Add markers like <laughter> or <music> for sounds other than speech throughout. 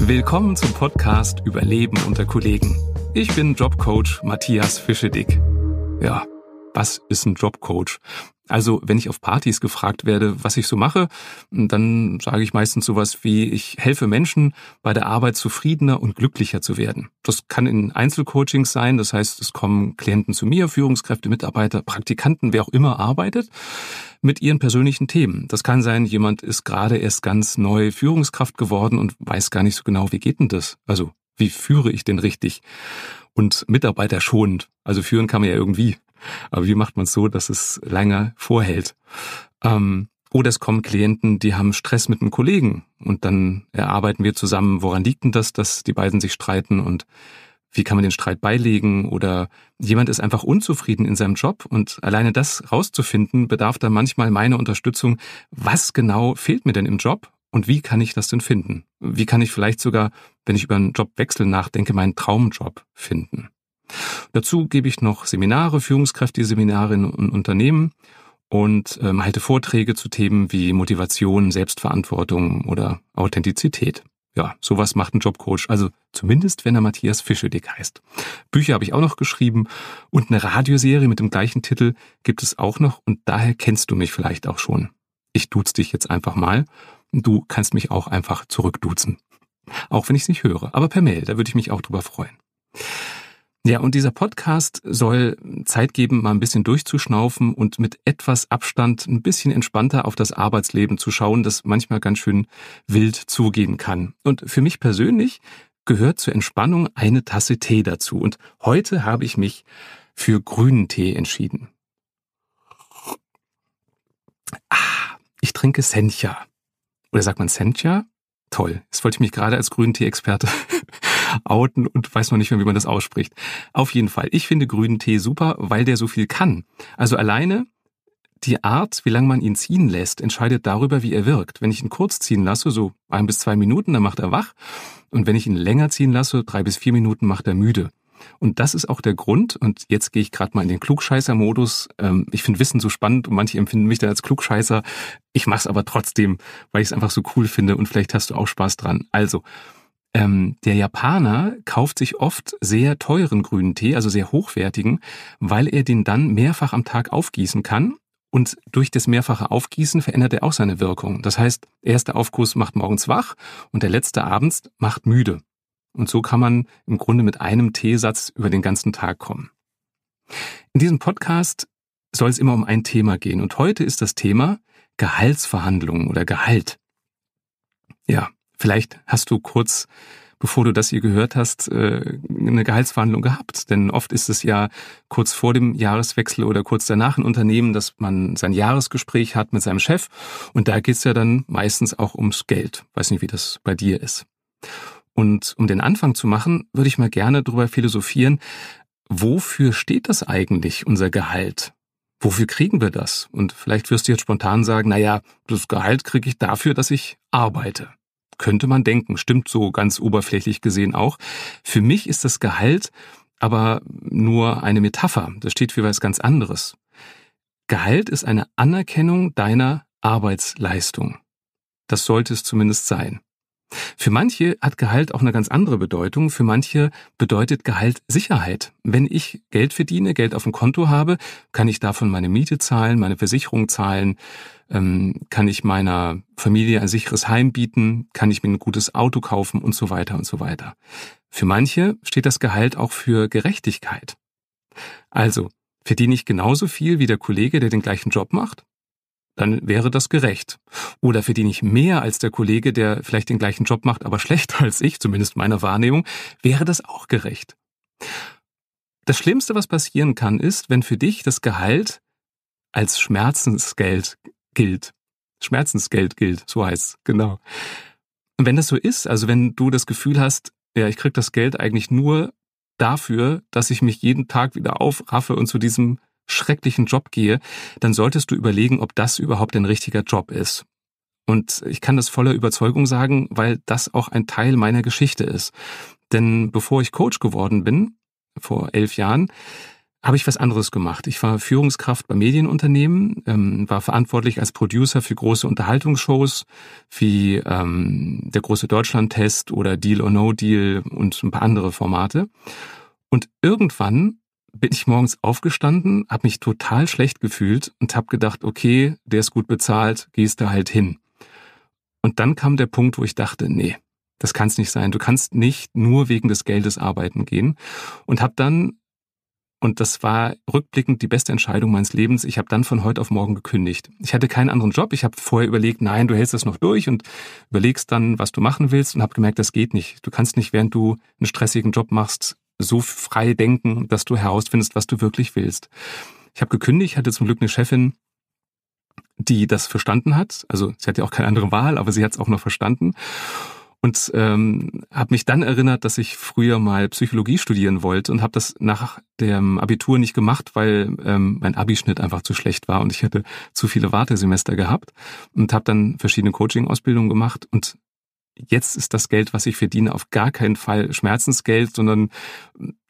Willkommen zum Podcast Überleben unter Kollegen. Ich bin Jobcoach Matthias Fischedick. Ja, was ist ein Jobcoach? Also, wenn ich auf Partys gefragt werde, was ich so mache, dann sage ich meistens sowas wie, ich helfe Menschen bei der Arbeit zufriedener und glücklicher zu werden. Das kann in Einzelcoachings sein, das heißt, es kommen Klienten zu mir, Führungskräfte, Mitarbeiter, Praktikanten, wer auch immer arbeitet, mit ihren persönlichen Themen. Das kann sein, jemand ist gerade erst ganz neu Führungskraft geworden und weiß gar nicht so genau, wie geht denn das? Also, wie führe ich denn richtig? Und Mitarbeiter schonend. Also führen kann man ja irgendwie. Aber wie macht man es so, dass es länger vorhält? Ähm, oder es kommen Klienten, die haben Stress mit einem Kollegen und dann erarbeiten wir zusammen, woran liegt denn das, dass die beiden sich streiten und wie kann man den Streit beilegen oder jemand ist einfach unzufrieden in seinem Job und alleine das rauszufinden bedarf dann manchmal meiner Unterstützung. Was genau fehlt mir denn im Job und wie kann ich das denn finden? Wie kann ich vielleicht sogar, wenn ich über einen Jobwechsel nachdenke, meinen Traumjob finden? Dazu gebe ich noch Seminare, Führungskräfte-Seminare in Unternehmen und ähm, halte Vorträge zu Themen wie Motivation, Selbstverantwortung oder Authentizität. Ja, sowas macht ein Jobcoach, also zumindest wenn er Matthias Fischedick heißt. Bücher habe ich auch noch geschrieben und eine Radioserie mit dem gleichen Titel gibt es auch noch und daher kennst du mich vielleicht auch schon. Ich duz dich jetzt einfach mal. Du kannst mich auch einfach zurückduzen. Auch wenn ich es nicht höre, aber per Mail, da würde ich mich auch drüber freuen. Ja, und dieser Podcast soll Zeit geben, mal ein bisschen durchzuschnaufen und mit etwas Abstand ein bisschen entspannter auf das Arbeitsleben zu schauen, das manchmal ganz schön wild zugehen kann. Und für mich persönlich gehört zur Entspannung eine Tasse Tee dazu. Und heute habe ich mich für grünen Tee entschieden. Ah, ich trinke Sencha. Oder sagt man Sencha? Toll. Jetzt wollte ich mich gerade als grünen Tee-Experte <laughs> outen und weiß noch nicht mehr, wie man das ausspricht. Auf jeden Fall. Ich finde grünen Tee super, weil der so viel kann. Also alleine die Art, wie lange man ihn ziehen lässt, entscheidet darüber, wie er wirkt. Wenn ich ihn kurz ziehen lasse, so ein bis zwei Minuten, dann macht er wach. Und wenn ich ihn länger ziehen lasse, drei bis vier Minuten, macht er müde. Und das ist auch der Grund, und jetzt gehe ich gerade mal in den Klugscheißer-Modus. Ähm, ich finde Wissen so spannend und manche empfinden mich dann als Klugscheißer. Ich mache es aber trotzdem, weil ich es einfach so cool finde und vielleicht hast du auch Spaß dran. Also, ähm, der Japaner kauft sich oft sehr teuren grünen Tee, also sehr hochwertigen, weil er den dann mehrfach am Tag aufgießen kann. Und durch das mehrfache Aufgießen verändert er auch seine Wirkung. Das heißt, der erste Aufguss macht morgens wach und der letzte abends macht müde. Und so kann man im Grunde mit einem Teesatz über den ganzen Tag kommen. In diesem Podcast soll es immer um ein Thema gehen. Und heute ist das Thema Gehaltsverhandlungen oder Gehalt. Ja, Vielleicht hast du kurz, bevor du das hier gehört hast, äh, eine Gehaltsverhandlung gehabt. Denn oft ist es ja kurz vor dem Jahreswechsel oder kurz danach ein Unternehmen, dass man sein Jahresgespräch hat mit seinem Chef. Und da geht's ja dann meistens auch ums Geld. Weiß nicht, wie das bei dir ist. Und um den Anfang zu machen, würde ich mal gerne darüber philosophieren, wofür steht das eigentlich, unser Gehalt? Wofür kriegen wir das? Und vielleicht wirst du jetzt spontan sagen, na ja, das Gehalt kriege ich dafür, dass ich arbeite könnte man denken, stimmt so ganz oberflächlich gesehen auch. Für mich ist das Gehalt aber nur eine Metapher. Das steht für was ganz anderes. Gehalt ist eine Anerkennung deiner Arbeitsleistung. Das sollte es zumindest sein. Für manche hat Gehalt auch eine ganz andere Bedeutung. Für manche bedeutet Gehalt Sicherheit. Wenn ich Geld verdiene, Geld auf dem Konto habe, kann ich davon meine Miete zahlen, meine Versicherung zahlen, ähm, kann ich meiner Familie ein sicheres Heim bieten, kann ich mir ein gutes Auto kaufen und so weiter und so weiter. Für manche steht das Gehalt auch für Gerechtigkeit. Also, verdiene ich genauso viel wie der Kollege, der den gleichen Job macht? Dann wäre das gerecht. Oder verdiene ich mehr als der Kollege, der vielleicht den gleichen Job macht, aber <laughs> schlechter als ich, zumindest meiner Wahrnehmung, wäre das auch gerecht. Das Schlimmste, was passieren kann, ist, wenn für dich das Gehalt als Schmerzensgeld gilt. Schmerzensgeld gilt, so heißt es, genau. Und wenn das so ist, also wenn du das Gefühl hast, ja, ich krieg das Geld eigentlich nur dafür, dass ich mich jeden Tag wieder aufraffe und zu diesem schrecklichen Job gehe, dann solltest du überlegen, ob das überhaupt ein richtiger Job ist. Und ich kann das voller Überzeugung sagen, weil das auch ein Teil meiner Geschichte ist. Denn bevor ich Coach geworden bin, vor elf Jahren, habe ich was anderes gemacht. Ich war Führungskraft bei Medienunternehmen, ähm, war verantwortlich als Producer für große Unterhaltungsshows wie ähm, der große Deutschland-Test oder Deal or No Deal und ein paar andere Formate. Und irgendwann bin ich morgens aufgestanden, habe mich total schlecht gefühlt und habe gedacht, okay, der ist gut bezahlt, gehst da halt hin. Und dann kam der Punkt, wo ich dachte, nee, das kann es nicht sein. Du kannst nicht nur wegen des Geldes arbeiten gehen. Und habe dann und das war rückblickend die beste Entscheidung meines Lebens. Ich habe dann von heute auf morgen gekündigt. Ich hatte keinen anderen Job. Ich habe vorher überlegt, nein, du hältst das noch durch und überlegst dann, was du machen willst und habe gemerkt, das geht nicht. Du kannst nicht, während du einen stressigen Job machst, so frei denken, dass du herausfindest, was du wirklich willst. Ich habe gekündigt, hatte zum Glück eine Chefin, die das verstanden hat. Also sie hatte auch keine andere Wahl, aber sie hat es auch noch verstanden und ähm, habe mich dann erinnert, dass ich früher mal Psychologie studieren wollte und habe das nach dem Abitur nicht gemacht, weil ähm, mein Abischnitt einfach zu schlecht war und ich hätte zu viele Wartesemester gehabt und habe dann verschiedene Coaching-Ausbildungen gemacht und jetzt ist das Geld, was ich verdiene, auf gar keinen Fall Schmerzensgeld, sondern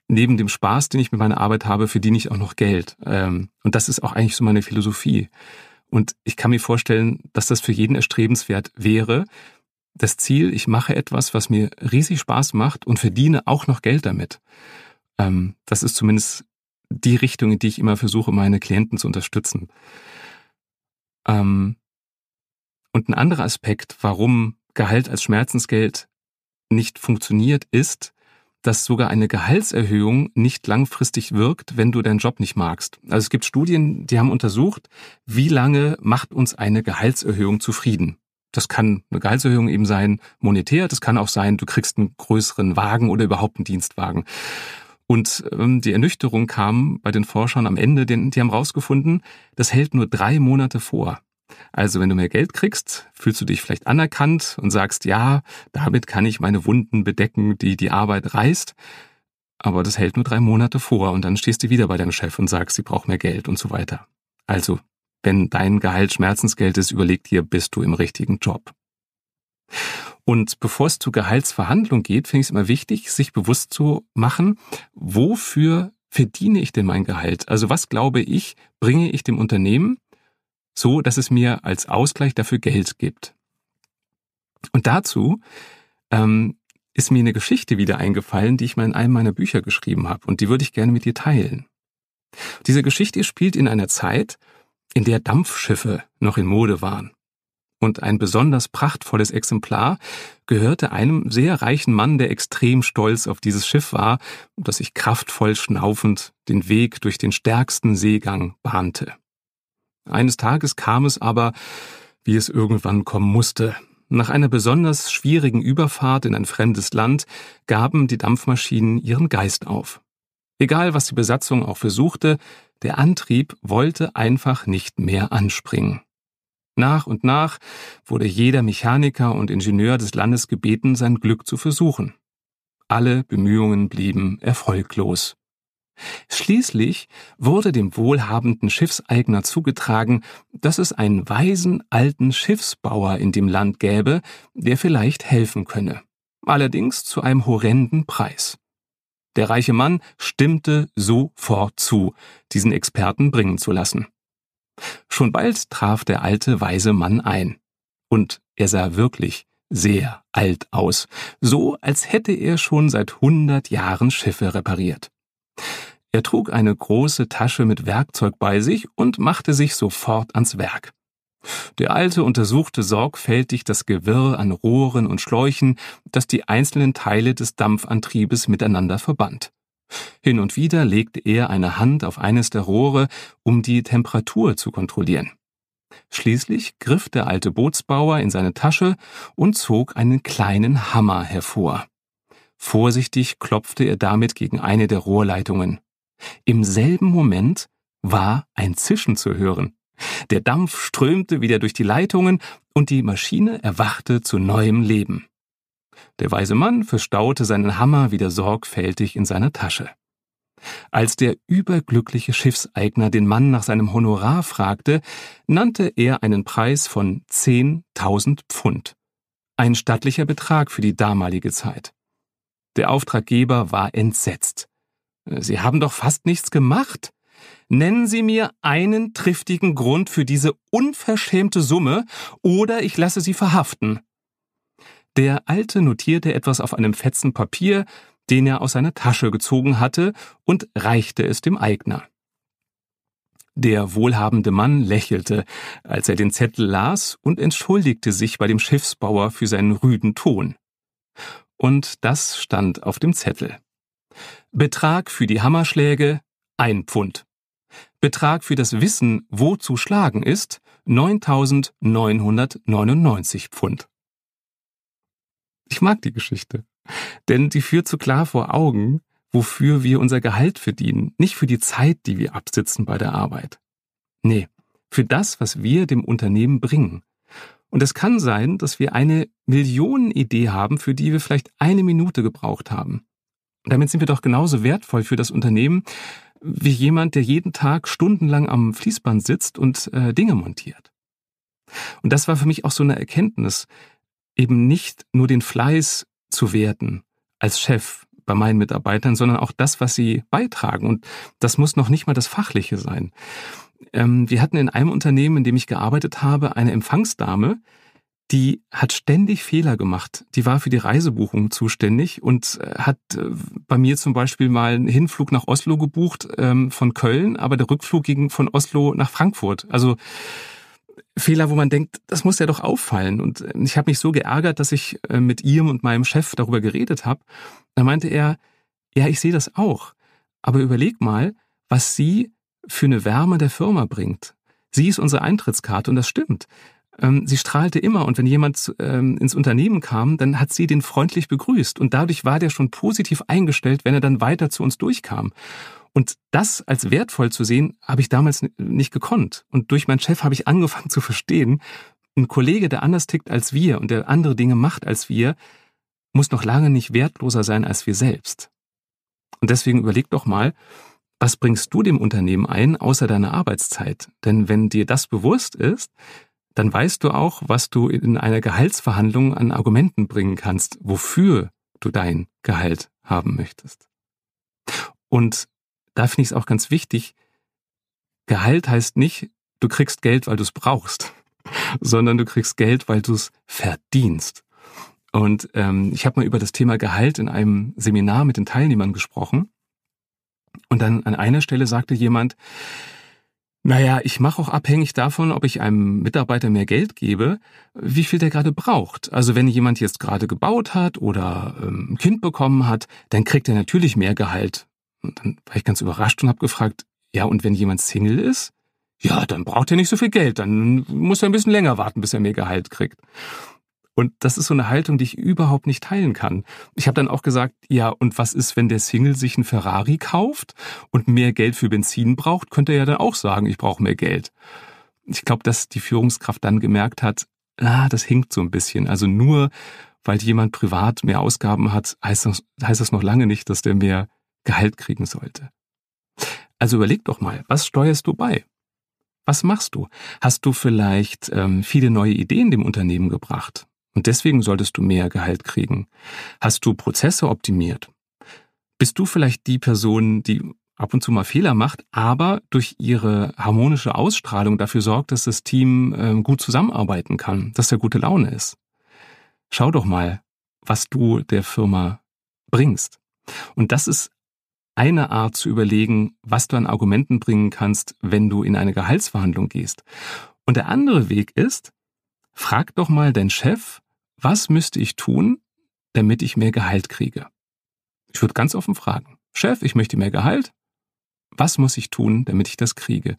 neben dem Spaß, den ich mit meiner Arbeit habe, verdiene ich auch noch Geld. Ähm, und das ist auch eigentlich so meine Philosophie. Und ich kann mir vorstellen, dass das für jeden erstrebenswert wäre, das Ziel, ich mache etwas, was mir riesig Spaß macht und verdiene auch noch Geld damit. Ähm, das ist zumindest die Richtung, in die ich immer versuche, meine Klienten zu unterstützen. Ähm, und ein anderer Aspekt, warum Gehalt als Schmerzensgeld nicht funktioniert, ist, dass sogar eine Gehaltserhöhung nicht langfristig wirkt, wenn du deinen Job nicht magst. Also es gibt Studien, die haben untersucht, wie lange macht uns eine Gehaltserhöhung zufrieden. Das kann eine Gehaltserhöhung eben sein, monetär. Das kann auch sein, du kriegst einen größeren Wagen oder überhaupt einen Dienstwagen. Und ähm, die Ernüchterung kam bei den Forschern am Ende, denn die haben rausgefunden, das hält nur drei Monate vor. Also wenn du mehr Geld kriegst, fühlst du dich vielleicht anerkannt und sagst, ja, damit kann ich meine Wunden bedecken, die die Arbeit reißt. Aber das hält nur drei Monate vor und dann stehst du wieder bei deinem Chef und sagst, sie braucht mehr Geld und so weiter. Also wenn dein Gehalt Schmerzensgeld ist, überleg dir, bist du im richtigen Job. Und bevor es zur Gehaltsverhandlung geht, finde ich es immer wichtig, sich bewusst zu machen, wofür verdiene ich denn mein Gehalt? Also was glaube ich, bringe ich dem Unternehmen so, dass es mir als Ausgleich dafür Geld gibt? Und dazu ähm, ist mir eine Geschichte wieder eingefallen, die ich mal in einem meiner Bücher geschrieben habe. Und die würde ich gerne mit dir teilen. Diese Geschichte spielt in einer Zeit, in der Dampfschiffe noch in Mode waren. Und ein besonders prachtvolles Exemplar gehörte einem sehr reichen Mann, der extrem stolz auf dieses Schiff war, das sich kraftvoll schnaufend den Weg durch den stärksten Seegang bahnte. Eines Tages kam es aber, wie es irgendwann kommen musste. Nach einer besonders schwierigen Überfahrt in ein fremdes Land gaben die Dampfmaschinen ihren Geist auf. Egal, was die Besatzung auch versuchte, der Antrieb wollte einfach nicht mehr anspringen. Nach und nach wurde jeder Mechaniker und Ingenieur des Landes gebeten, sein Glück zu versuchen. Alle Bemühungen blieben erfolglos. Schließlich wurde dem wohlhabenden Schiffseigner zugetragen, dass es einen weisen alten Schiffsbauer in dem Land gäbe, der vielleicht helfen könne. Allerdings zu einem horrenden Preis. Der reiche Mann stimmte sofort zu, diesen Experten bringen zu lassen. Schon bald traf der alte weise Mann ein. Und er sah wirklich sehr alt aus, so als hätte er schon seit hundert Jahren Schiffe repariert. Er trug eine große Tasche mit Werkzeug bei sich und machte sich sofort ans Werk. Der Alte untersuchte sorgfältig das Gewirr an Rohren und Schläuchen, das die einzelnen Teile des Dampfantriebes miteinander verband. Hin und wieder legte er eine Hand auf eines der Rohre, um die Temperatur zu kontrollieren. Schließlich griff der alte Bootsbauer in seine Tasche und zog einen kleinen Hammer hervor. Vorsichtig klopfte er damit gegen eine der Rohrleitungen. Im selben Moment war ein Zischen zu hören. Der Dampf strömte wieder durch die Leitungen und die Maschine erwachte zu neuem Leben. Der weise Mann verstaute seinen Hammer wieder sorgfältig in seiner Tasche. Als der überglückliche Schiffseigner den Mann nach seinem Honorar fragte, nannte er einen Preis von 10.000 Pfund. Ein stattlicher Betrag für die damalige Zeit. Der Auftraggeber war entsetzt. Sie haben doch fast nichts gemacht. Nennen Sie mir einen triftigen Grund für diese unverschämte Summe, oder ich lasse Sie verhaften. Der Alte notierte etwas auf einem Fetzen Papier, den er aus seiner Tasche gezogen hatte, und reichte es dem Eigner. Der wohlhabende Mann lächelte, als er den Zettel las und entschuldigte sich bei dem Schiffsbauer für seinen rüden Ton. Und das stand auf dem Zettel. Betrag für die Hammerschläge ein Pfund. Betrag für das Wissen, wo zu schlagen ist, 9.999 Pfund. Ich mag die Geschichte, denn die führt so klar vor Augen, wofür wir unser Gehalt verdienen, nicht für die Zeit, die wir absitzen bei der Arbeit. Nee, für das, was wir dem Unternehmen bringen. Und es kann sein, dass wir eine Millionenidee haben, für die wir vielleicht eine Minute gebraucht haben. Damit sind wir doch genauso wertvoll für das Unternehmen wie jemand, der jeden Tag stundenlang am Fließband sitzt und äh, Dinge montiert. Und das war für mich auch so eine Erkenntnis, eben nicht nur den Fleiß zu werten als Chef bei meinen Mitarbeitern, sondern auch das, was sie beitragen. Und das muss noch nicht mal das Fachliche sein. Ähm, wir hatten in einem Unternehmen, in dem ich gearbeitet habe, eine Empfangsdame, die hat ständig Fehler gemacht. Die war für die Reisebuchung zuständig und äh, hat äh, bei mir zum Beispiel mal einen Hinflug nach Oslo gebucht ähm, von Köln, aber der Rückflug ging von Oslo nach Frankfurt. Also Fehler, wo man denkt, das muss ja doch auffallen. Und äh, ich habe mich so geärgert, dass ich mit ihm und meinem Chef darüber geredet habe. Da meinte er, ja, ich sehe das auch. Aber überleg mal, was sie für eine Wärme der Firma bringt. Sie ist unsere Eintrittskarte und das stimmt. Ähm, sie strahlte immer und wenn jemand ähm, ins Unternehmen kam, dann hat sie den freundlich begrüßt und dadurch war der schon positiv eingestellt, wenn er dann weiter zu uns durchkam. Und das als wertvoll zu sehen, habe ich damals nicht gekonnt. Und durch meinen Chef habe ich angefangen <laughs> zu verstehen, ein Kollege, der anders tickt als wir und der andere Dinge macht als wir, muss noch lange nicht wertloser sein als wir selbst. Und deswegen überleg doch mal, was bringst du dem Unternehmen ein, außer deiner Arbeitszeit? Denn wenn dir das bewusst ist, dann weißt du auch, was du in einer Gehaltsverhandlung an Argumenten bringen kannst, wofür du dein Gehalt haben möchtest. Und da finde ich es auch ganz wichtig, Gehalt heißt nicht, du kriegst Geld, weil du es brauchst, <laughs> sondern du kriegst Geld, weil du es verdienst. Und ähm, ich habe mal über das Thema Gehalt in einem Seminar mit den Teilnehmern gesprochen. Und dann an einer Stelle sagte jemand, naja, ich mache auch abhängig davon, ob ich einem Mitarbeiter mehr Geld gebe, wie viel der gerade braucht. Also wenn jemand jetzt gerade gebaut hat oder ähm, ein Kind bekommen hat, dann kriegt er natürlich mehr Gehalt. Und dann war ich ganz überrascht und habe gefragt, ja, und wenn jemand Single ist? Ja, dann braucht er nicht so viel Geld, dann muss er ein bisschen länger warten, bis er mehr Gehalt kriegt. Und das ist so eine Haltung, die ich überhaupt nicht teilen kann. Ich habe dann auch gesagt, ja, und was ist, wenn der Single sich einen Ferrari kauft und mehr Geld für Benzin braucht, könnte er ja dann auch sagen, ich brauche mehr Geld. Ich glaube, dass die Führungskraft dann gemerkt hat, ah, das hinkt so ein bisschen. Also nur weil jemand privat mehr Ausgaben hat, heißt das, heißt das noch lange nicht, dass der mehr Gehalt kriegen sollte. Also überleg doch mal, was steuerst du bei? Was machst du? Hast du vielleicht ähm, viele neue Ideen dem Unternehmen gebracht? Und deswegen solltest du mehr Gehalt kriegen. Hast du Prozesse optimiert? Bist du vielleicht die Person, die ab und zu mal Fehler macht, aber durch ihre harmonische Ausstrahlung dafür sorgt, dass das Team äh, gut zusammenarbeiten kann, dass der gute Laune ist? Schau doch mal, was du der Firma bringst. Und das ist eine Art zu überlegen, was du an Argumenten bringen kannst, wenn du in eine Gehaltsverhandlung gehst. Und der andere Weg ist, frag doch mal deinen Chef, was müsste ich tun, damit ich mehr Gehalt kriege? Ich würde ganz offen fragen. Chef, ich möchte mehr Gehalt. Was muss ich tun, damit ich das kriege?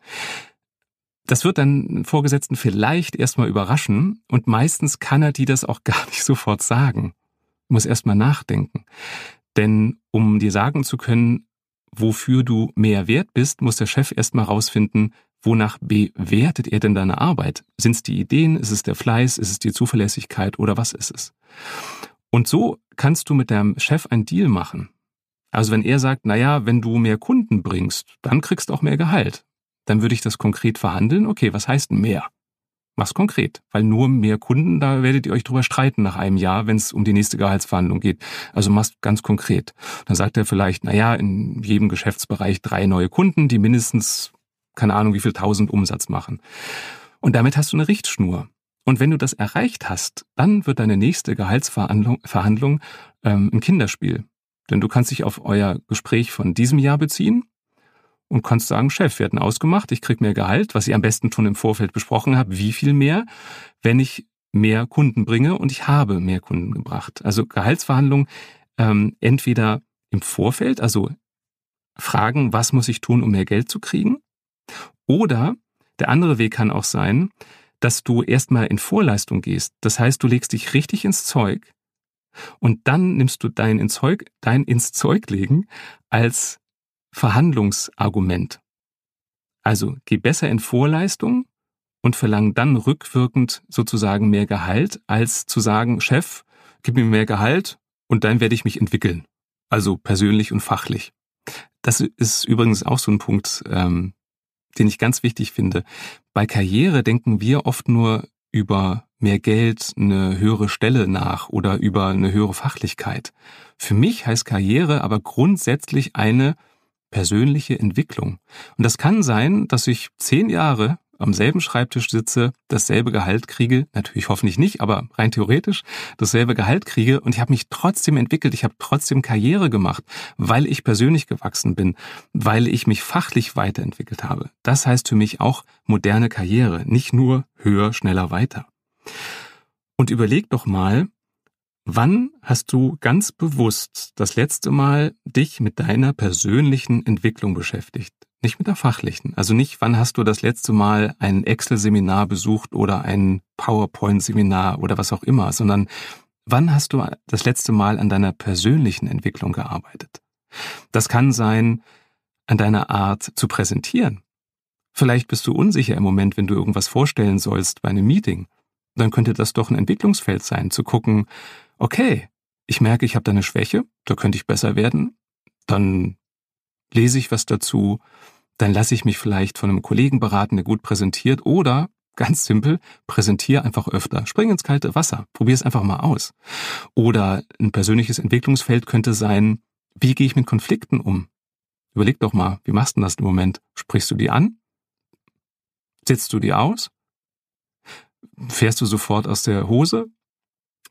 Das wird dann Vorgesetzten vielleicht erstmal überraschen und meistens kann er die das auch <laughs> gar nicht sofort sagen. Muss erstmal nachdenken. Denn um dir sagen zu können, wofür du mehr wert bist, muss der Chef erstmal rausfinden, Wonach bewertet er denn deine Arbeit? Sind es die Ideen? Ist es der Fleiß? Ist es die Zuverlässigkeit? Oder was ist es? Und so kannst du mit deinem Chef einen Deal machen. Also wenn er sagt, naja, wenn du mehr Kunden bringst, dann kriegst du auch mehr Gehalt. Dann würde ich das konkret verhandeln. Okay, was heißt mehr? Mach's konkret, weil nur mehr Kunden, da werdet ihr euch drüber streiten nach einem Jahr, wenn es um die nächste Gehaltsverhandlung geht. Also mach's ganz konkret. Dann sagt er vielleicht, na ja, in jedem Geschäftsbereich drei neue Kunden, die mindestens, keine Ahnung, wie viel tausend Umsatz machen. Und damit hast du eine Richtschnur. Und wenn du das erreicht hast, dann wird deine nächste Gehaltsverhandlung Verhandlung, ähm, ein Kinderspiel. Denn du kannst dich auf euer Gespräch von diesem Jahr beziehen und kannst sagen, Chef, wir hatten ausgemacht, ich krieg mehr Gehalt, was ich am besten schon im Vorfeld besprochen habe, wie viel mehr, wenn ich mehr Kunden bringe und ich habe mehr Kunden gebracht. Also Gehaltsverhandlungen ähm, entweder im Vorfeld, also fragen, was muss ich tun, um mehr Geld zu kriegen, oder der andere Weg kann auch sein, dass du erstmal in Vorleistung gehst. Das heißt, du legst dich richtig ins Zeug und dann nimmst du dein ins Zeug, dein ins Zeug legen als Verhandlungsargument. Also geh besser in Vorleistung und verlang dann rückwirkend sozusagen mehr Gehalt, als zu sagen, Chef, gib mir mehr Gehalt und dann werde ich mich entwickeln. Also persönlich und fachlich. Das ist übrigens auch so ein Punkt, ähm, den ich ganz wichtig finde. Bei Karriere denken wir oft nur über mehr Geld, eine höhere Stelle nach oder über eine höhere Fachlichkeit. Für mich heißt Karriere aber grundsätzlich eine persönliche Entwicklung. Und das kann sein, dass ich zehn Jahre am selben Schreibtisch sitze, dasselbe Gehalt kriege, natürlich hoffentlich nicht, aber rein theoretisch dasselbe Gehalt kriege und ich habe mich trotzdem entwickelt, ich habe trotzdem Karriere gemacht, weil ich persönlich gewachsen bin, weil ich mich fachlich weiterentwickelt habe. Das heißt für mich auch moderne Karriere, nicht nur höher, schneller, weiter. Und überleg doch mal, Wann hast du ganz bewusst das letzte Mal dich mit deiner persönlichen Entwicklung beschäftigt? Nicht mit der fachlichen. Also nicht, wann hast du das letzte Mal ein Excel-Seminar besucht oder ein PowerPoint-Seminar oder was auch immer, sondern wann hast du das letzte Mal an deiner persönlichen Entwicklung gearbeitet? Das kann sein, an deiner Art zu präsentieren. Vielleicht bist du unsicher im Moment, wenn du irgendwas vorstellen sollst bei einem Meeting. Dann könnte das doch ein Entwicklungsfeld sein, zu gucken, okay, ich merke, ich habe da eine Schwäche, da könnte ich besser werden, dann lese ich was dazu, dann lasse ich mich vielleicht von einem Kollegen beraten, der gut präsentiert, oder ganz simpel, präsentiere einfach öfter. Spring ins kalte Wasser, probier es einfach mal aus. Oder ein persönliches Entwicklungsfeld könnte sein, wie gehe ich mit Konflikten um? Überleg doch mal, wie machst du das im Moment? Sprichst du die an? Setzt du die aus? Fährst du sofort aus der Hose?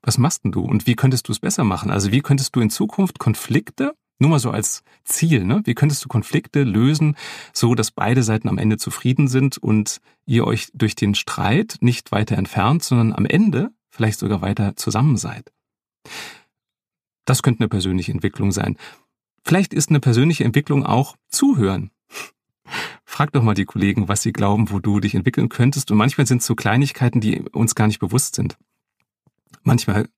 Was machst denn du und wie könntest du es besser machen? Also wie könntest du in Zukunft Konflikte, nur mal so als Ziel, ne? Wie könntest du Konflikte lösen, so dass beide Seiten am Ende zufrieden sind und ihr euch durch den Streit nicht weiter entfernt, sondern am Ende vielleicht sogar weiter zusammen seid? Das könnte eine persönliche Entwicklung sein. Vielleicht ist eine persönliche Entwicklung auch zuhören. Frag doch mal die Kollegen, was sie glauben, wo du dich entwickeln könntest. Und manchmal sind es so Kleinigkeiten, die uns gar nicht bewusst sind. Manchmal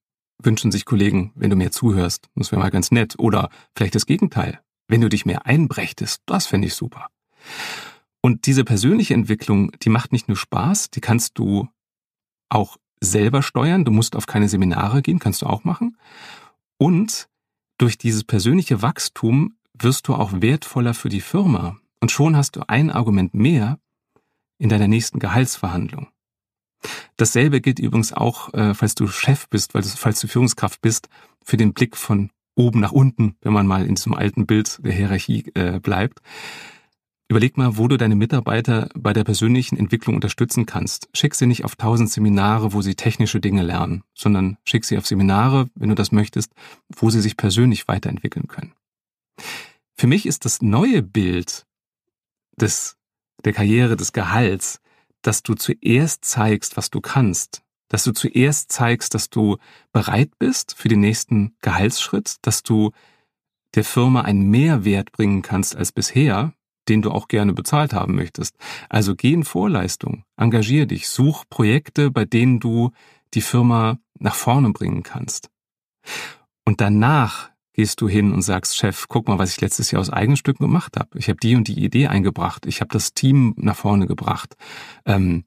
wünschen sich Kollegen, wenn du mehr zuhörst, das wäre mal ganz nett. Oder vielleicht das Gegenteil, wenn du dich mehr einbrächtest, das fände ich super. Und diese persönliche Entwicklung, die macht nicht nur Spaß, die kannst du auch selber steuern. Du musst auf keine Seminare gehen, kannst du auch machen. Und durch dieses persönliche Wachstum wirst du auch wertvoller für die Firma. Und schon hast du ein Argument mehr in deiner nächsten Gehaltsverhandlung. Dasselbe gilt übrigens auch, äh, falls du Chef bist, weil du, falls du Führungskraft bist, für den Blick von oben nach unten, wenn man mal in diesem alten Bild der Hierarchie äh, bleibt. Überleg mal, wo du deine Mitarbeiter bei der persönlichen Entwicklung unterstützen kannst. Schick sie nicht auf tausend Seminare, wo sie technische Dinge lernen, sondern schick sie auf Seminare, wenn du das möchtest, wo sie sich persönlich weiterentwickeln können. Für mich ist das neue Bild des, der Karriere, des Gehalts, dass du zuerst zeigst, was du kannst, dass du zuerst zeigst, dass du bereit bist für den nächsten Gehaltsschritt, dass du der Firma einen Mehrwert bringen kannst als bisher, den du auch gerne bezahlt haben möchtest. Also geh in Vorleistung, engagier dich, such Projekte, bei denen du die Firma nach vorne bringen kannst. Und danach gehst du hin und sagst, Chef, guck mal, was ich letztes Jahr aus eigenen Stücken gemacht habe. Ich habe die und die Idee eingebracht. Ich habe das Team nach vorne gebracht. Ähm,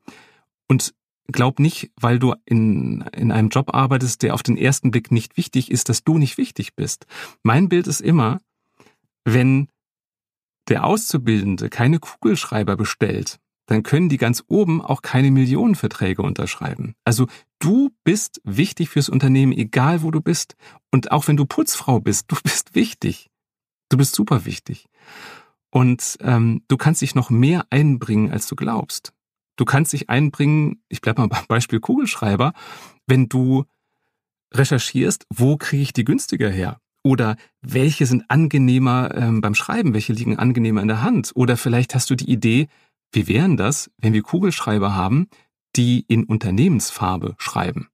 und glaub nicht, weil du in, in einem Job arbeitest, der auf den ersten Blick nicht wichtig ist, dass du nicht wichtig bist. Mein Bild ist immer, wenn der Auszubildende keine Kugelschreiber bestellt, dann können die ganz oben auch keine Millionenverträge unterschreiben. Also du bist wichtig fürs Unternehmen, egal wo du bist. Und auch wenn du Putzfrau bist, <laughs> du bist wichtig. Du bist super wichtig. Und ähm, du kannst dich noch mehr einbringen, als du glaubst. Du kannst dich einbringen, ich bleib mal beim Beispiel Kugelschreiber, wenn du recherchierst, wo kriege ich die günstiger her? Oder welche sind angenehmer ähm, beim Schreiben, welche liegen angenehmer in der Hand? Oder vielleicht hast du die Idee, wie wären das, wenn wir Kugelschreiber haben, die in Unternehmensfarbe schreiben?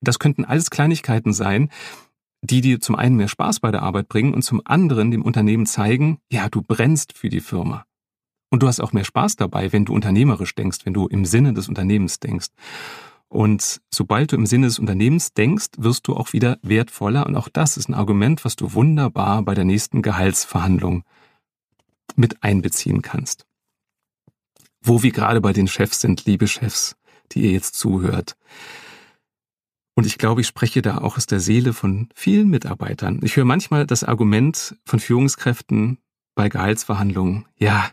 Das könnten alles Kleinigkeiten sein, die dir zum einen mehr Spaß bei der Arbeit bringen und zum anderen dem Unternehmen zeigen, ja, du brennst für die Firma. Und du hast auch mehr Spaß dabei, wenn du unternehmerisch denkst, wenn du im Sinne des Unternehmens denkst. Und sobald du im Sinne des Unternehmens denkst, wirst du auch wieder wertvoller. Und auch das ist ein Argument, was du wunderbar bei der nächsten Gehaltsverhandlung mit einbeziehen kannst. Wo wir gerade bei den Chefs sind, liebe Chefs, die ihr jetzt zuhört. Und ich glaube, ich spreche da auch aus der Seele von vielen Mitarbeitern. Ich höre manchmal das Argument von Führungskräften bei Gehaltsverhandlungen, ja,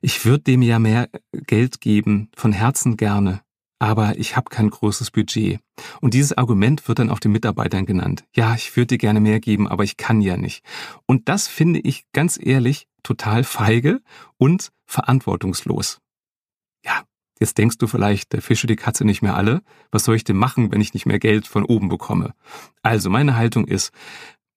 ich würde dem ja mehr Geld geben, von Herzen gerne, aber ich habe kein großes Budget. Und dieses Argument wird dann auch den Mitarbeitern genannt. Ja, ich würde dir gerne mehr geben, aber ich kann ja nicht. Und das finde ich ganz ehrlich total feige und verantwortungslos. Ja, jetzt denkst du vielleicht, der Fische die Katze nicht mehr alle. Was soll ich denn machen, wenn ich nicht mehr Geld von oben bekomme? Also meine Haltung ist,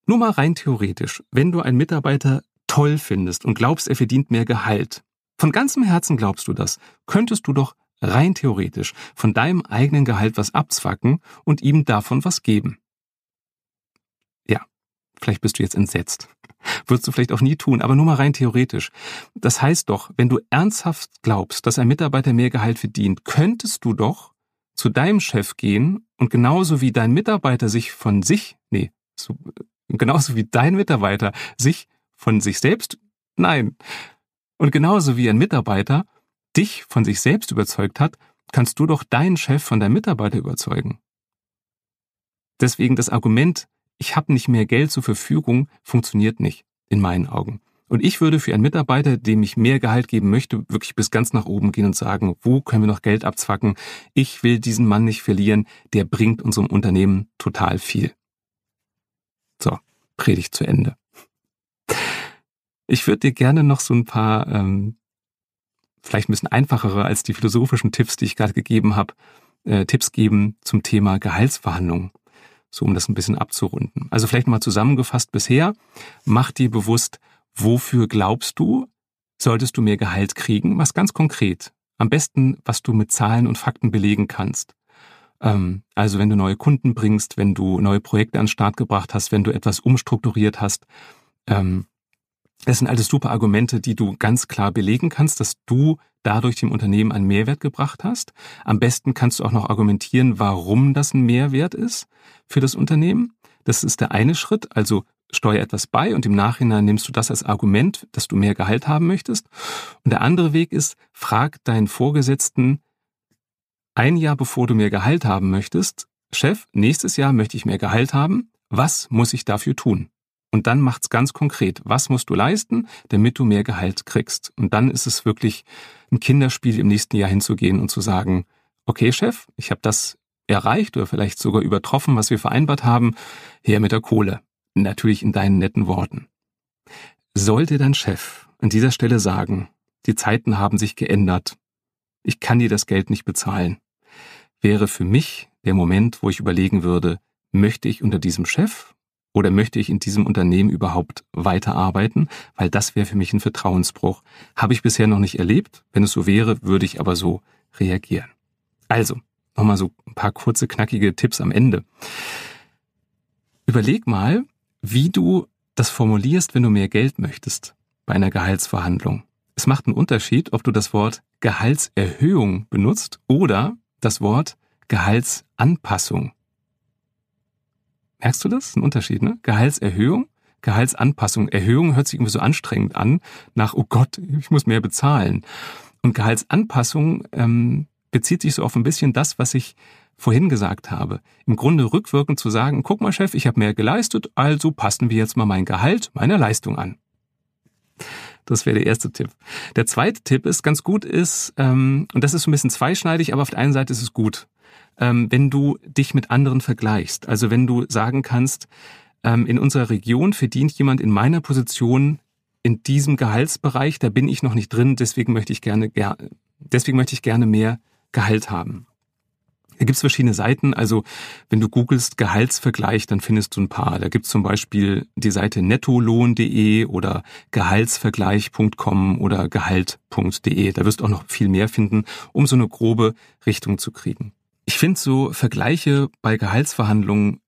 nur mal rein theoretisch, wenn du einen Mitarbeiter toll findest und glaubst, er verdient mehr Gehalt, von ganzem Herzen glaubst du das, könntest du doch rein theoretisch von deinem eigenen Gehalt was abzwacken und ihm davon was geben. Vielleicht bist du jetzt entsetzt. Würdest du vielleicht auch nie tun, aber nur mal rein theoretisch. Das heißt doch, wenn du ernsthaft glaubst, dass ein Mitarbeiter mehr Gehalt verdient, könntest du doch zu deinem Chef gehen und genauso wie dein Mitarbeiter sich von sich, nee, so, genauso wie dein Mitarbeiter sich von sich selbst, nein. Und genauso wie ein Mitarbeiter dich von sich selbst überzeugt hat, kannst du doch deinen Chef von deinem Mitarbeiter überzeugen. Deswegen das Argument, ich habe nicht mehr Geld zur Verfügung, funktioniert nicht, in meinen Augen. Und ich würde für einen Mitarbeiter, dem ich mehr Gehalt geben möchte, wirklich bis ganz nach oben gehen und sagen, wo können wir noch Geld abzwacken? Ich will diesen Mann nicht verlieren, der bringt unserem Unternehmen total viel. So, Predigt zu Ende. Ich würde dir gerne noch so ein paar ähm, vielleicht ein bisschen einfachere als die philosophischen Tipps, die ich gerade gegeben habe, äh, Tipps geben zum Thema Gehaltsverhandlungen. So, um das ein bisschen abzurunden. Also vielleicht mal zusammengefasst bisher, mach dir bewusst, wofür glaubst du, solltest du mehr Gehalt kriegen? Was ganz konkret. Am besten, was du mit Zahlen und Fakten belegen kannst. Ähm, also wenn du neue Kunden bringst, wenn du neue Projekte an den Start gebracht hast, wenn du etwas umstrukturiert hast, ähm, das sind alles super Argumente, die du ganz klar belegen kannst, dass du dadurch dem Unternehmen einen Mehrwert gebracht hast. Am besten kannst du auch noch argumentieren, warum das ein Mehrwert ist für das Unternehmen. Das ist der eine Schritt, also steuer etwas bei und im Nachhinein nimmst du das als Argument, dass du mehr Gehalt haben möchtest. Und der andere Weg ist, frag deinen Vorgesetzten ein Jahr bevor du mehr Gehalt haben möchtest, Chef, nächstes Jahr möchte ich mehr Gehalt haben, was muss ich dafür tun? Und dann macht's ganz konkret. Was musst du leisten, damit du mehr Gehalt kriegst? Und dann ist es wirklich ein Kinderspiel im nächsten Jahr hinzugehen und zu sagen, okay, Chef, ich habe das erreicht oder vielleicht sogar übertroffen, was wir vereinbart haben, her mit der Kohle. Natürlich in deinen netten Worten. Sollte dein Chef an dieser Stelle sagen, die Zeiten haben sich geändert, ich kann dir das Geld nicht bezahlen, wäre für mich der Moment, wo ich überlegen würde, möchte ich unter diesem Chef oder möchte ich in diesem Unternehmen überhaupt weiterarbeiten? Weil das wäre für mich ein Vertrauensbruch. Habe ich bisher noch nicht erlebt. Wenn es so wäre, würde ich aber so reagieren. Also, nochmal so ein paar kurze, knackige Tipps am Ende. Überleg mal, wie du das formulierst, wenn du mehr Geld möchtest bei einer Gehaltsverhandlung. Es macht einen Unterschied, ob du das Wort Gehaltserhöhung benutzt oder das Wort Gehaltsanpassung. Merkst du das? Ein Unterschied, ne? Gehaltserhöhung, Gehaltsanpassung. Erhöhung hört sich irgendwie so anstrengend an, nach, oh Gott, ich muss mehr bezahlen. Und Gehaltsanpassung ähm, bezieht sich so auf ein bisschen das, was ich vorhin gesagt habe. Im Grunde rückwirkend zu sagen, guck mal, Chef, ich habe mehr geleistet, also passen wir jetzt mal mein Gehalt meiner Leistung an. Das wäre der erste Tipp. Der zweite Tipp ist, ganz gut ist, ähm, und das ist so ein bisschen zweischneidig, aber auf der einen Seite ist es gut, wenn du dich mit anderen vergleichst. Also wenn du sagen kannst, ähm, in unserer Region verdient jemand in meiner Position in diesem Gehaltsbereich, da bin ich noch nicht drin, deswegen möchte ich gerne, deswegen möchte ich gerne mehr Gehalt haben. Da gibt's verschiedene Seiten. Also wenn du googelst Gehaltsvergleich, dann findest du ein paar. Da gibt's zum Beispiel die Seite nettolohn.de oder gehaltsvergleich.com oder gehalt.de. Da wirst du auch noch viel mehr finden, um so eine grobe Richtung zu kriegen. Ich finde so Vergleiche bei Gehaltsverhandlungen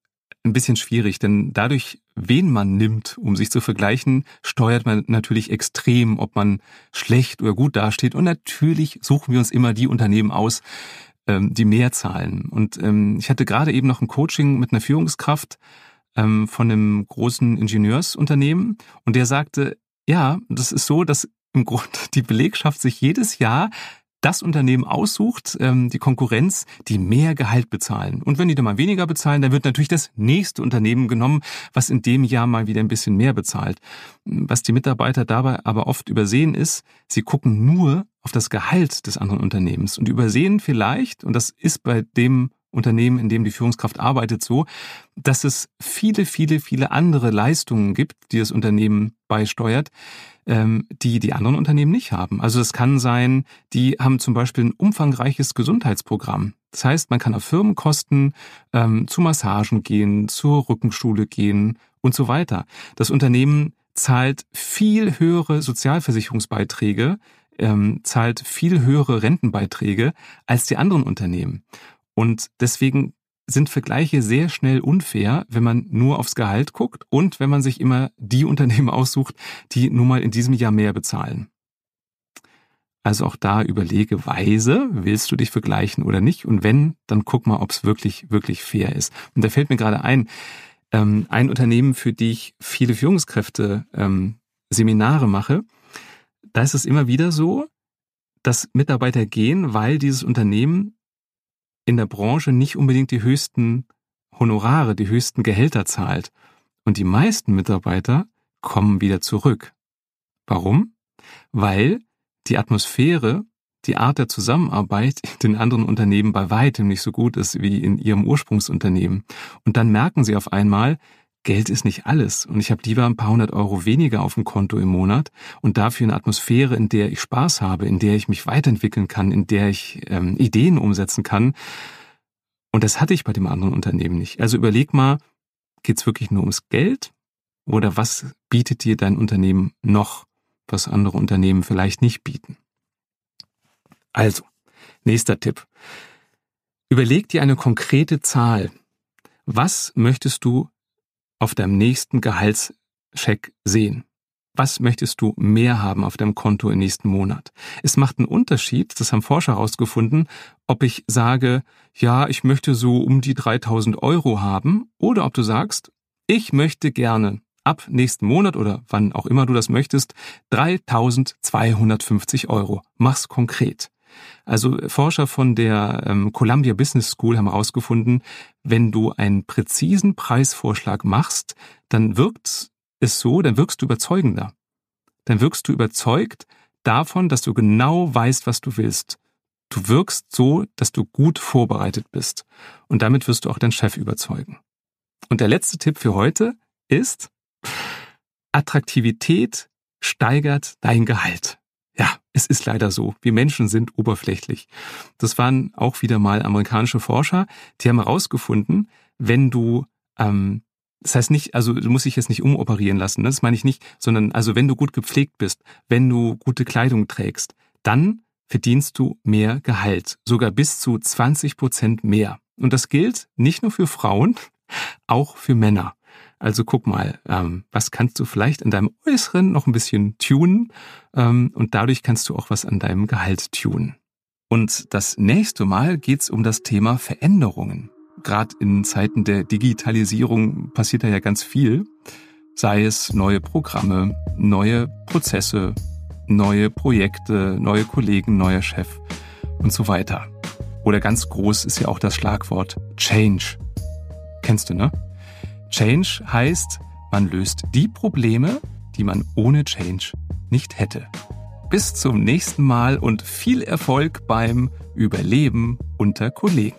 ein bisschen schwierig, denn dadurch, wen man nimmt, um sich zu vergleichen, steuert man natürlich extrem, ob man schlecht oder gut dasteht. Und natürlich suchen wir uns immer die Unternehmen aus, ähm, die mehr zahlen. Und ähm, ich hatte gerade eben noch ein Coaching mit einer Führungskraft ähm, von einem großen Ingenieursunternehmen und der sagte, ja, das ist so, dass im Grunde die Belegschaft sich jedes Jahr das Unternehmen aussucht, ähm, die Konkurrenz, die mehr Gehalt bezahlen. Und wenn die dann mal weniger bezahlen, dann wird natürlich das nächste Unternehmen genommen, was in dem Jahr mal wieder ein bisschen mehr bezahlt. Was die Mitarbeiter dabei aber oft übersehen ist, sie gucken nur auf das Gehalt des anderen Unternehmens und übersehen vielleicht, und das ist bei dem Unternehmen, in dem die Führungskraft arbeitet, so, dass es viele, viele, viele andere Leistungen gibt, die das Unternehmen beisteuert, ähm, die die anderen Unternehmen nicht haben. Also es kann sein, die haben zum Beispiel ein umfangreiches Gesundheitsprogramm. Das heißt, man kann auf Firmenkosten ähm, zu Massagen gehen, zur Rückenschule gehen und so weiter. Das Unternehmen zahlt viel höhere Sozialversicherungsbeiträge, ähm, zahlt viel höhere Rentenbeiträge als die anderen Unternehmen. Und deswegen sind Vergleiche sehr schnell unfair, wenn man nur aufs Gehalt guckt und wenn man sich immer die Unternehmen <laughs> aussucht, die nun mal in diesem Jahr mehr bezahlen. Also auch da überlege weise, willst du dich vergleichen oder nicht? Und wenn, dann guck mal, ob es wirklich, wirklich fair ist. Und da fällt mir gerade ein, ähm, ein Unternehmen, für die ich viele Führungskräfte ähm, Seminare mache, da ist es immer wieder so, dass Mitarbeiter gehen, weil dieses Unternehmen in der Branche nicht unbedingt die höchsten Honorare, die höchsten Gehälter zahlt. Und die meisten Mitarbeiter kommen wieder zurück. Warum? Weil die Atmosphäre, die Art der Zusammenarbeit in den anderen Unternehmen bei weitem nicht so gut ist wie in ihrem Ursprungsunternehmen. Und dann merken sie auf einmal, Geld ist nicht alles und ich habe lieber ein paar hundert Euro weniger auf dem Konto im Monat und dafür eine Atmosphäre, in der ich Spaß habe, in der ich mich weiterentwickeln kann, in der ich ähm, Ideen umsetzen kann. Und das hatte ich bei dem anderen Unternehmen nicht. Also überleg mal, geht's wirklich nur ums Geld oder was bietet dir dein Unternehmen noch, was andere Unternehmen vielleicht nicht bieten? Also, nächster Tipp. Überleg dir eine konkrete Zahl. Was möchtest du auf deinem nächsten Gehaltscheck sehen? Was möchtest du mehr haben auf deinem Konto im nächsten Monat? Es macht einen Unterschied, das haben Forscher herausgefunden, ob ich sage, ja, ich möchte so um die 3000 Euro haben oder ob du sagst, ich möchte gerne ab nächsten Monat oder wann auch immer du das möchtest, 3250 Euro. Mach's konkret. Also Forscher von der ähm, Columbia Business School haben herausgefunden, wenn du einen präzisen Preisvorschlag machst, dann wirkt es so, dann wirkst du überzeugender. Dann wirkst du überzeugt davon, dass du genau weißt, was du willst. Du wirkst so, dass du gut vorbereitet bist. Und damit wirst du auch deinen Chef überzeugen. Und der letzte Tipp für heute ist, Attraktivität steigert dein Gehalt. Ja, es ist leider so. Wir Menschen sind oberflächlich. Das waren auch wieder mal amerikanische Forscher, die haben herausgefunden, wenn du, ähm, das heißt nicht, also du musst dich jetzt nicht umoperieren lassen, ne? das meine ich nicht, sondern also wenn du gut gepflegt bist, wenn du gute Kleidung trägst, dann verdienst du mehr Gehalt, sogar bis zu 20 Prozent mehr. Und das gilt nicht nur für Frauen, <laughs> auch für Männer. Also guck mal, ähm, was kannst du vielleicht in deinem Äußeren noch ein bisschen tunen ähm, und dadurch kannst du auch was an deinem Gehalt tunen. Und das nächste Mal geht's um das Thema Veränderungen. Gerade in Zeiten der Digitalisierung passiert da ja ganz viel. Sei es neue Programme, neue Prozesse, neue Projekte, neue Kollegen, neuer Chef und so weiter. Oder ganz groß ist ja auch das Schlagwort Change. Kennst du, ne? Change heißt, man löst die Probleme, die man ohne Change nicht hätte. Bis zum nächsten Mal und viel Erfolg beim Überleben unter Kollegen.